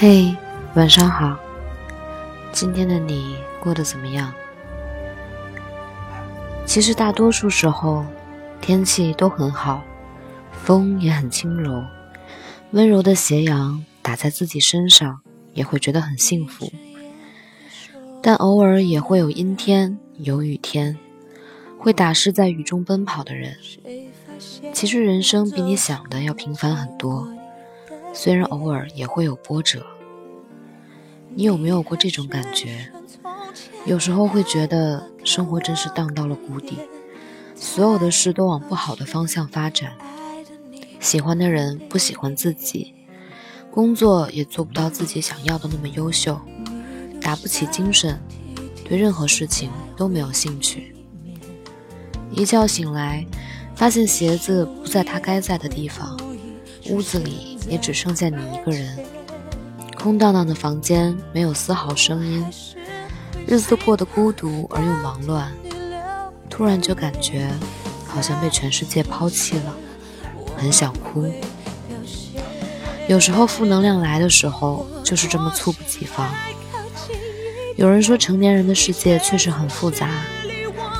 嘿，晚上好。今天的你过得怎么样？其实大多数时候，天气都很好，风也很轻柔，温柔的斜阳打在自己身上，也会觉得很幸福。但偶尔也会有阴天、有雨天，会打湿在雨中奔跑的人。其实人生比你想的要平凡很多。虽然偶尔也会有波折，你有没有过这种感觉？有时候会觉得生活真是荡到了谷底，所有的事都往不好的方向发展。喜欢的人不喜欢自己，工作也做不到自己想要的那么优秀，打不起精神，对任何事情都没有兴趣。一觉醒来，发现鞋子不在它该在的地方，屋子里。也只剩下你一个人，空荡荡的房间没有丝毫声音，日子过得孤独而又忙乱，突然就感觉好像被全世界抛弃了，很想哭。有时候负能量来的时候就是这么猝不及防。有人说成年人的世界确实很复杂，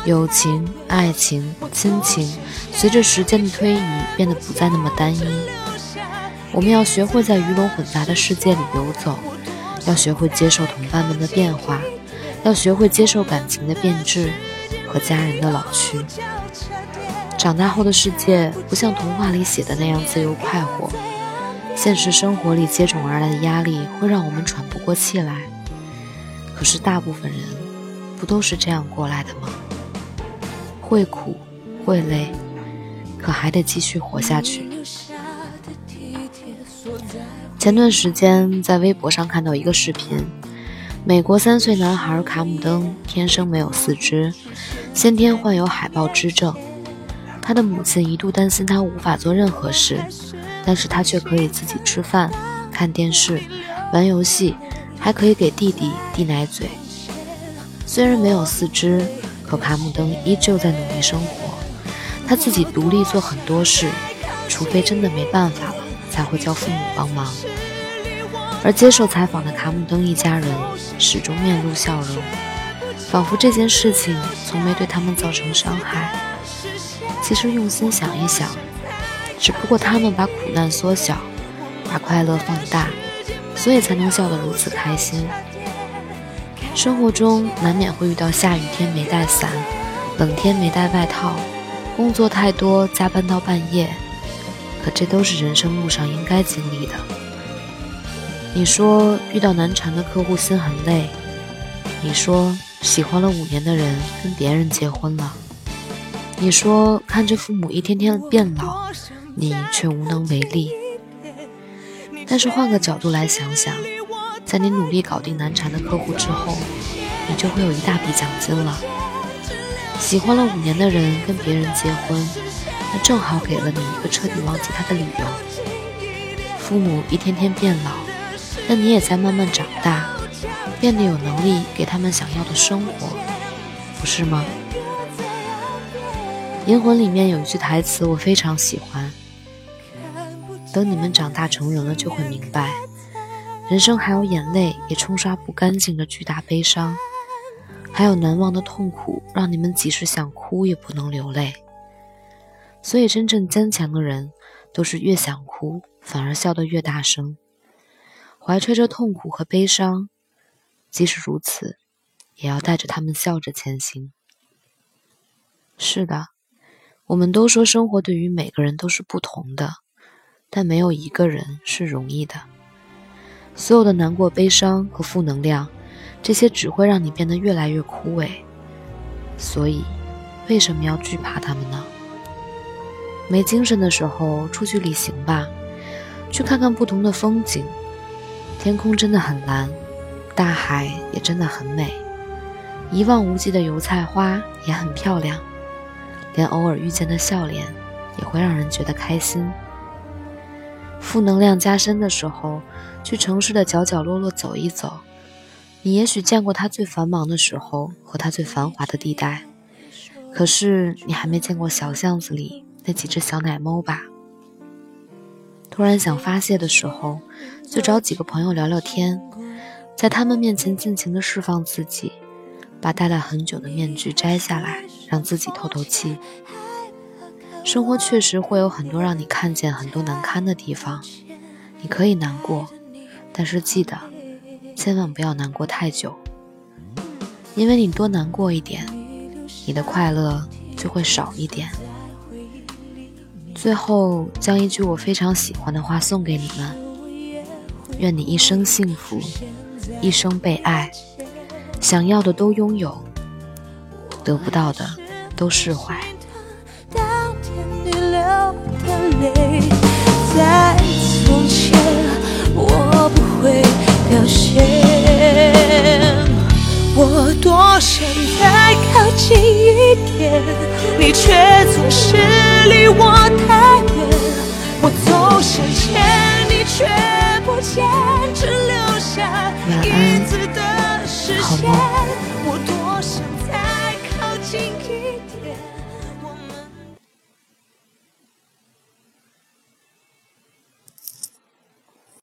友情、爱情、亲情，随着时间的推移变得不再那么单一。我们要学会在鱼龙混杂的世界里游走，要学会接受同伴们的变化，要学会接受感情的变质和家人的老去。长大后的世界不像童话里写的那样自由快活，现实生活里接踵而来的压力会让我们喘不过气来。可是大部分人不都是这样过来的吗？会苦，会累，可还得继续活下去。前段时间在微博上看到一个视频，美国三岁男孩卡姆登天生没有四肢，先天患有海豹肢症。他的母亲一度担心他无法做任何事，但是他却可以自己吃饭、看电视、玩游戏，还可以给弟弟递奶嘴。虽然没有四肢，可卡姆登依旧在努力生活，他自己独立做很多事，除非真的没办法了。才会叫父母帮忙。而接受采访的卡姆登一家人始终面露笑容，仿佛这件事情从没对他们造成伤害。其实用心想一想，只不过他们把苦难缩小，把快乐放大，所以才能笑得如此开心。生活中难免会遇到下雨天没带伞，冷天没带外套，工作太多加班到半夜。可这都是人生路上应该经历的。你说遇到难缠的客户心很累，你说喜欢了五年的人跟别人结婚了，你说看着父母一天天变老，你却无能为力。但是换个角度来想想，在你努力搞定难缠的客户之后，你就会有一大笔奖金了。喜欢了五年的人跟别人结婚。那正好给了你一个彻底忘记他的理由。父母一天天变老，那你也在慢慢长大，变得有能力给他们想要的生活，不是吗？《银魂》里面有一句台词我非常喜欢：“等你们长大成人了，就会明白，人生还有眼泪也冲刷不干净的巨大悲伤，还有难忘的痛苦，让你们即使想哭也不能流泪。”所以，真正坚强的人，都是越想哭，反而笑得越大声，怀揣着痛苦和悲伤，即使如此，也要带着他们笑着前行。是的，我们都说生活对于每个人都是不同的，但没有一个人是容易的。所有的难过、悲伤和负能量，这些只会让你变得越来越枯萎。所以，为什么要惧怕他们呢？没精神的时候，出去旅行吧，去看看不同的风景。天空真的很蓝，大海也真的很美，一望无际的油菜花也很漂亮，连偶尔遇见的笑脸也会让人觉得开心。负能量加深的时候，去城市的角角落落走一走，你也许见过它最繁忙的时候和它最繁华的地带，可是你还没见过小巷子里。那几只小奶猫吧。突然想发泄的时候，就找几个朋友聊聊天，在他们面前尽情的释放自己，把戴了很久的面具摘下来，让自己透透气。生活确实会有很多让你看见很多难堪的地方，你可以难过，但是记得，千万不要难过太久，因为你多难过一点，你的快乐就会少一点。最后，将一句我非常喜欢的话送给你们：愿你一生幸福，一生被爱，想要的都拥有，得不到的都释怀。在从前，我不会凋谢，多想再靠近一点，你却总是离我太远。我走向前，你却不见，只留下影子的视线。我多想再靠近一点。